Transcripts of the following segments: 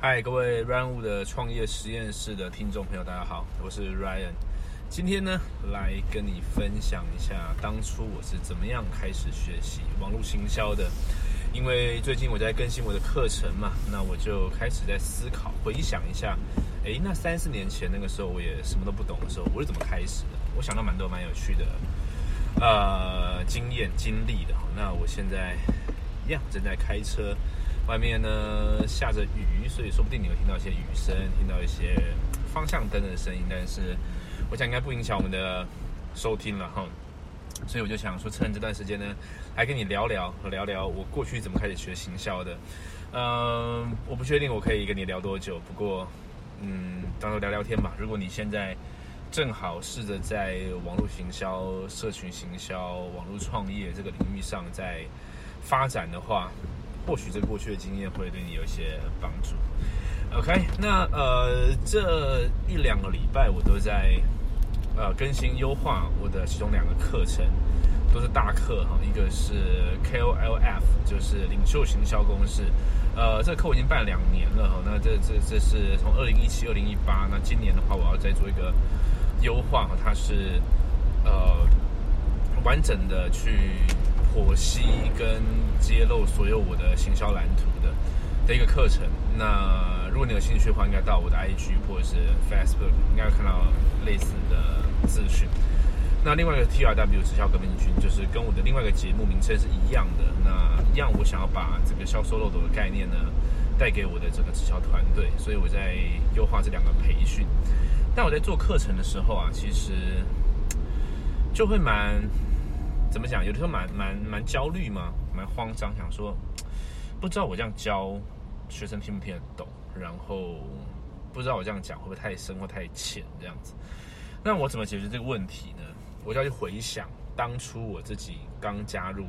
嗨，各位 Ryan 的创业实验室的听众朋友，大家好，我是 Ryan。今天呢，来跟你分享一下当初我是怎么样开始学习网络行销的。因为最近我在更新我的课程嘛，那我就开始在思考、回想一下，诶，那三四年前那个时候我也什么都不懂的时候，我是怎么开始的？我想到蛮多蛮有趣的呃经验经历的。那我现在一样正在开车。外面呢下着雨，所以说不定你会听到一些雨声，听到一些方向灯的声音，但是我想应该不影响我们的收听了哈。所以我就想说，趁这段时间呢，来跟你聊聊聊聊我过去怎么开始学行销的。嗯，我不确定我可以跟你聊多久，不过嗯，当做聊聊天吧。如果你现在正好试着在网络行销、社群行销、网络创业这个领域上在发展的话。或许这过去的经验会对你有一些帮助。OK，那呃这一两个礼拜我都在呃更新优化我的其中两个课程，都是大课哈。一个是 KOLF，就是领袖行销公式。呃，这个课我已经办两年了哈。那这这这是从二零一七、二零一八，那今年的话我要再做一个优化。它是呃完整的去。剖析跟揭露所有我的行销蓝图的的一个课程。那如果你有兴趣的话，应该到我的 IG 或者是 Facebook，应该会看到类似的资讯。那另外一个 TRW 直销革命军，就是跟我的另外一个节目名称是一样的。那一样，我想要把这个销售漏斗的概念呢，带给我的这个直销团队，所以我在优化这两个培训。但我在做课程的时候啊，其实就会蛮。怎么讲？有的时候蛮蛮蛮焦虑嘛，蛮慌张，想说不知道我这样教学生听不听得懂，然后不知道我这样讲会不会太深或太浅这样子。那我怎么解决这个问题呢？我就要去回想当初我自己刚加入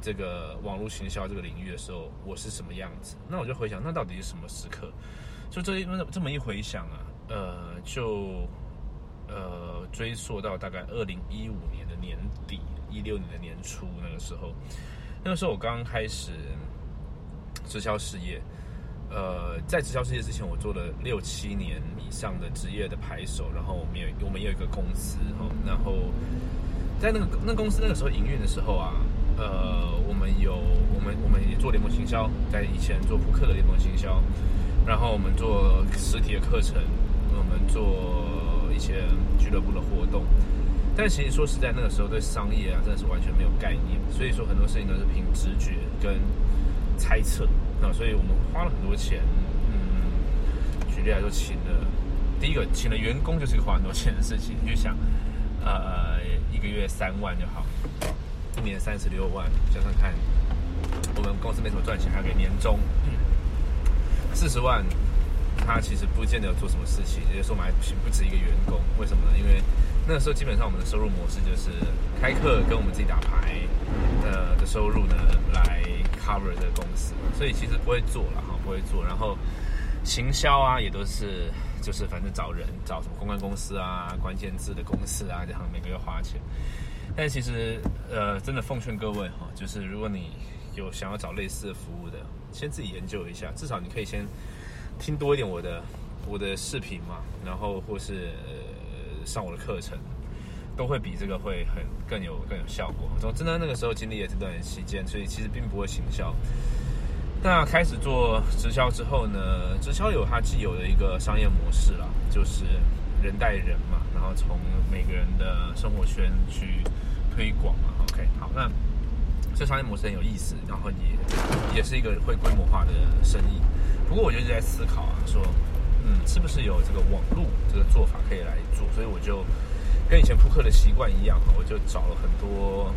这个网络行销这个领域的时候，我是什么样子。那我就回想，那到底是什么时刻？就这一这么一回想啊，呃，就呃追溯到大概二零一五年的年底。一六年的年初，那个时候，那个时候我刚开始直销事业。呃，在直销事业之前，我做了六七年以上的职业的牌手，然后我们有我们有一个公司哈，然后在那个那公司那个时候营运的时候啊，呃，我们有我们我们也做联盟行销，在以前做扑克的联盟行销，然后我们做实体的课程，我们做些俱乐部的活动。但其实说实在，那个时候对商业啊，真的是完全没有概念，所以说很多事情都是凭直觉跟猜测啊。所以我们花了很多钱，嗯，举例来说，请了第一个请了员工，就是花很多钱的事情。你就想，呃，一个月三万就好，一年三十六万，加上看，我们公司没什么赚钱，还给年终四十万，他其实不见得有做什么事情，也就是说，我们还不止一个员工，为什么呢？因为那时候基本上我们的收入模式就是开课跟我们自己打牌呃的收入呢来 cover 这个公司，所以其实不会做了哈，不会做。然后行销啊也都是就是反正找人找什么公关公司啊、关键字的公司啊，这样每个月花钱。但其实呃真的奉劝各位哈，就是如果你有想要找类似的服务的，先自己研究一下，至少你可以先听多一点我的我的视频嘛，然后或是。上我的课程，都会比这个会很更有更有效果。总之呢那个时候经历了这段期间，所以其实并不会行销。那开始做直销之后呢，直销有它既有的一个商业模式啦，就是人带人嘛，然后从每个人的生活圈去推广嘛。OK，好，那这商业模式很有意思，然后也也是一个会规模化的生意。不过我就一直在思考啊，说。嗯，是不是有这个网络这个做法可以来做？所以我就跟以前扑克的习惯一样，我就找了很多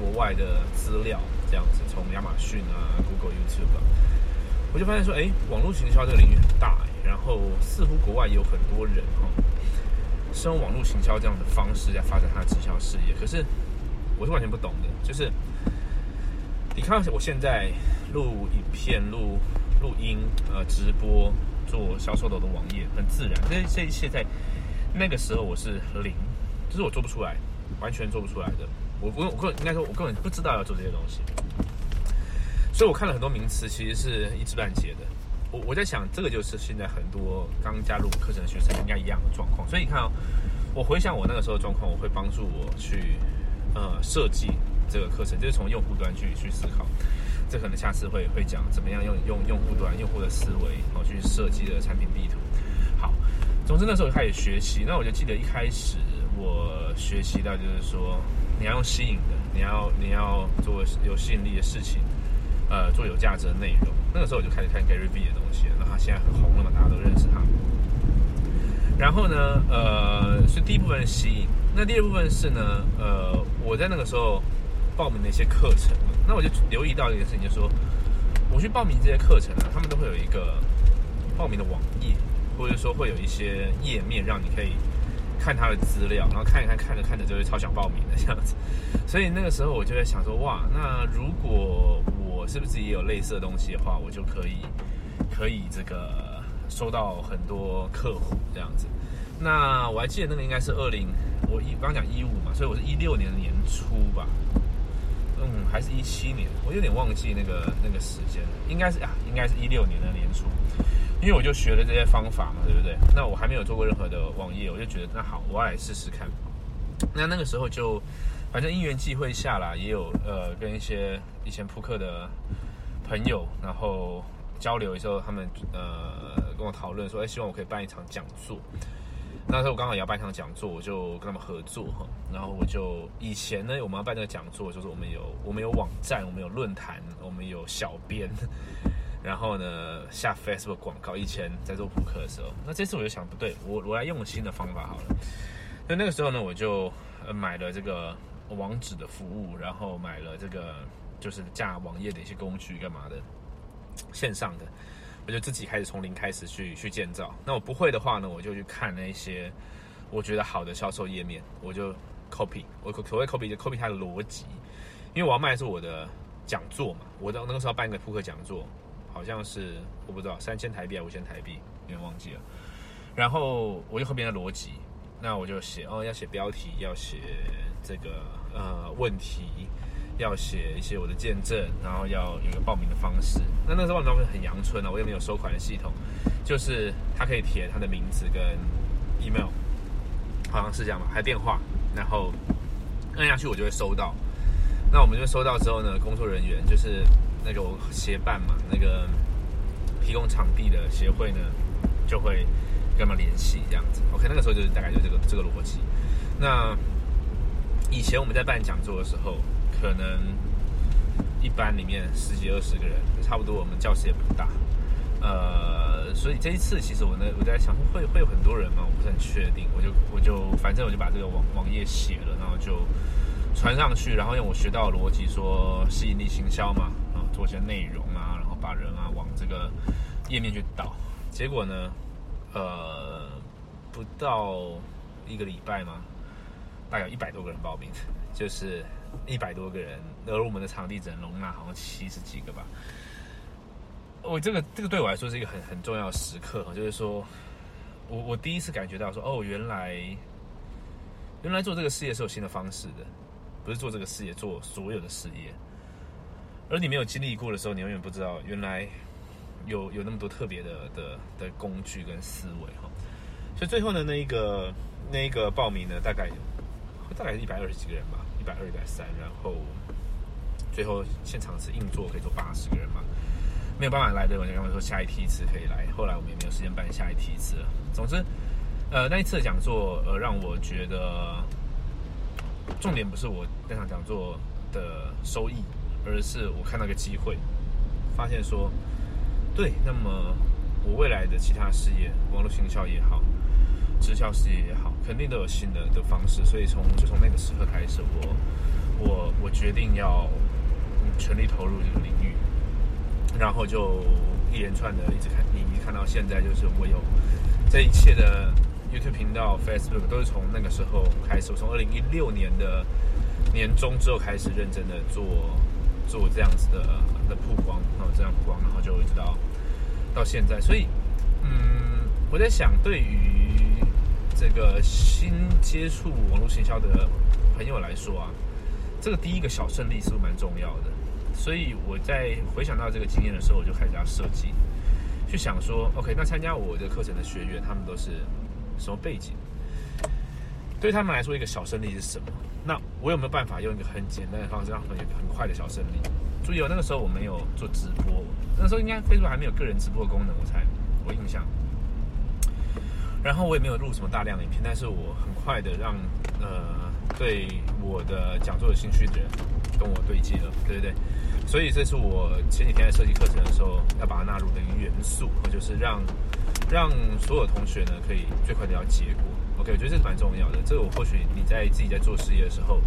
国外的资料，这样子从亚马逊啊、Google、YouTube，啊我就发现说，哎，网络行销这个领域很大，然后似乎国外也有很多人哈，是用网络行销这样的方式在发展他的直销事业。可是我是完全不懂的，就是你看我现在录影片、录录音、呃直播。做销售的我的网页很自然，这这一切在那个时候我是零，就是我做不出来，完全做不出来的。我我我应该说，我根本不知道要做这些东西，所以我看了很多名词，其实是一知半解的。我我在想，这个就是现在很多刚加入课程的学生应该一样的状况。所以你看啊，我回想我那个时候的状况，我会帮助我去呃设计这个课程，就是从用户端去去思考。这可能下次会会讲怎么样用用用户端用户的思维哦去设计的产品地图。好，总之那时候开始学习，那我就记得一开始我学习到就是说，你要用吸引的，你要你要做有吸引力的事情。呃，做有价值的内容，那个时候我就开始看 Gary V 的东西，那他现在很红了嘛，大家都认识他。然后呢，呃，是第一部分吸引，那第二部分是呢，呃，我在那个时候报名的一些课程，那我就留意到一件事情，就是说我去报名这些课程啊，他们都会有一个报名的网页，或者说会有一些页面让你可以看他的资料，然后看一看，看着看着就会超想报名的这样子。所以那个时候我就在想说，哇，那如果我是不是也有类似的东西的话，我就可以可以这个收到很多客户这样子。那我还记得那个应该是二零，我一刚讲一五嘛，所以我是一六年年初吧，嗯，还是一七年，我有点忘记那个那个时间，应该是啊，应该是一六年的年初，因为我就学了这些方法嘛，对不对？那我还没有做过任何的网页，我就觉得那好，我要来试试看。那那个时候就。反正因缘际会下啦，也有呃跟一些以前扑克的朋友，然后交流的时候，他们呃跟我讨论说，哎，希望我可以办一场讲座。那时候我刚好也要办一场讲座，我就跟他们合作哈。然后我就以前呢，我们要办这个讲座，就是我们有我们有网站，我们有论坛，我们有小编，然后呢下 Facebook 广告。以前在做扑克的时候，那这次我就想不对，我我来用新的方法好了。那那个时候呢，我就买了这个。网址的服务，然后买了这个就是架网页的一些工具，干嘛的？线上的，我就自己开始从零开始去去建造。那我不会的话呢，我就去看那些我觉得好的销售页面，我就 copy。我所谓 copy 就 copy 它的逻辑，因为我要卖的是我的讲座嘛。我的那个时候办一个扑克讲座，好像是我不知道三千台币还是五千台币，有点忘记了。然后我就后边的逻辑，那我就写哦，要写标题，要写这个。呃，问题要写一些我的见证，然后要有一个报名的方式。那那时候报名方式很阳春啊，我也没有收款的系统，就是他可以填他的名字跟 email，好像是这样吧，还有电话，然后按下去我就会收到。那我们就收到之后呢，工作人员就是那个协办嘛，那个提供场地的协会呢，就会跟他们联系这样子。OK，那个时候就是大概就这个这个逻辑。那以前我们在办讲座的时候，可能一班里面十几二十个人，差不多。我们教室也不大，呃，所以这一次其实我呢，我在想会会有很多人吗？我不是很确定。我就我就反正我就把这个网网页写了，然后就传上去，然后用我学到的逻辑说吸引力行销嘛，然后，做一些内容啊，然后把人啊往这个页面去导。结果呢，呃，不到一个礼拜嘛。大概一百多个人报名，就是一百多个人，而我们的场地只能容纳好像七十几个吧。我这个这个对我来说是一个很很重要的时刻，就是说我我第一次感觉到说，哦，原来原来做这个事业是有新的方式的，不是做这个事业做所有的事业。而你没有经历过的时候，你永远不知道原来有有那么多特别的的的工具跟思维哈。所以最后呢，那一个那一个报名呢，大概。大概是一百二十几个人吧，一百二、一百三，然后最后现场是硬座可以坐八十个人嘛，没有办法来的，我就跟他们说下一梯次可以来。后来我们也没有时间办下一梯次了。总之，呃，那一次的讲座，呃，让我觉得重点不是我那场讲座的收益，而是我看到个机会，发现说，对，那么我未来的其他事业，网络营销也好。直销事业也好，肯定都有新的的方式，所以从就从那个时刻开始，我我我决定要全力投入这个领域，然后就一连串的一直看，你一看到现在，就是我有这一切的 YouTube 频道、Facebook 都是从那个时候开始，我从二零一六年的年中之后开始认真的做做这样子的的曝光，然后这样曝光，然后就一直到到现在，所以嗯，我在想对于。这个新接触网络行销的朋友来说啊，这个第一个小胜利是不是蛮重要的？所以我在回想到这个经验的时候，我就开始要设计，去想说，OK，那参加我的课程的学员，他们都是什么背景？对他们来说，一个小胜利是什么？那我有没有办法用一个很简单的方式，让他们有很快的小胜利？注意哦，那个时候我没有做直播，那时候应该 Facebook 还没有个人直播的功能，我猜我印象。然后我也没有录什么大量的影片，但是我很快的让呃对我的讲座有兴趣的人跟我对接了，对不对？所以这是我前几天在设计课程的时候要把它纳入的一个元素，就是让让所有同学呢可以最快的要结果。OK，我觉得这是蛮重要的。这个我或许你在自己在做事业的时候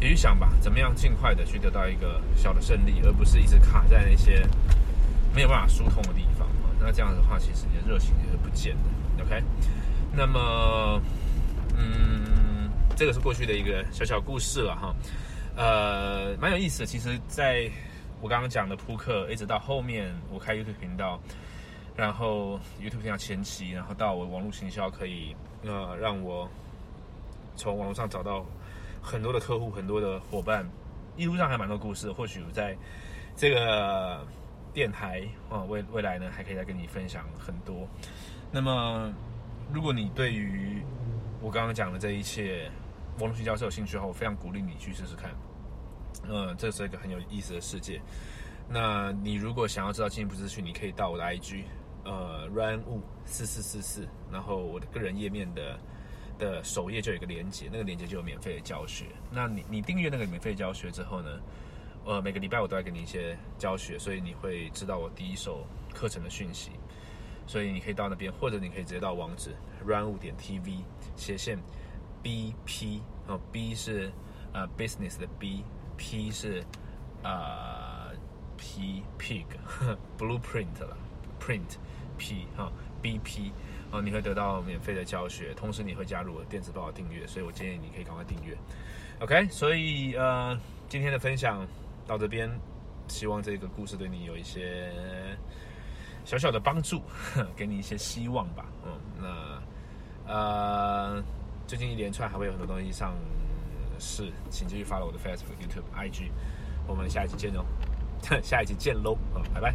也去想吧，怎么样尽快的去得到一个小的胜利，而不是一直卡在那些没有办法疏通的地方。那这样的话，其实你的热情也是不见的。OK，那么，嗯，这个是过去的一个小小故事了哈，呃，蛮有意思的。其实，在我刚刚讲的扑克，一直到后面我开 YouTube 频道，然后 YouTube 频道前期，然后到我网络行销可以呃让我从网络上找到很多的客户、很多的伙伴，一路上还蛮多故事。或许在这个电台啊未未来呢，还可以再跟你分享很多。那么，如果你对于我刚刚讲的这一切网络营销是有兴趣的话，我非常鼓励你去试试看。嗯，这是一个很有意思的世界。那你如果想要知道进一步资讯，你可以到我的 IG，呃，run 五四四四四，然后我的个人页面的的首页就有一个连接，那个连接就有免费的教学。那你你订阅那个免费教学之后呢，呃，每个礼拜我都会给你一些教学，所以你会知道我第一手课程的讯息。所以你可以到那边，或者你可以直接到网址 run 五点 tv 斜线 bp 哦，b 是呃 business 的 b，p 是呃 p pig blueprint 了 print p 哈 bp 哦，你会得到免费的教学，同时你会加入我电子报的订阅，所以我建议你可以赶快订阅。OK，所以呃今天的分享到这边，希望这个故事对你有一些。小小的帮助，给你一些希望吧。嗯，那呃，最近一连串还会有很多东西上市，请继续 follow 我的 Facebook、YouTube、IG。我们下一期见哦，下一期见喽，嗯，拜拜。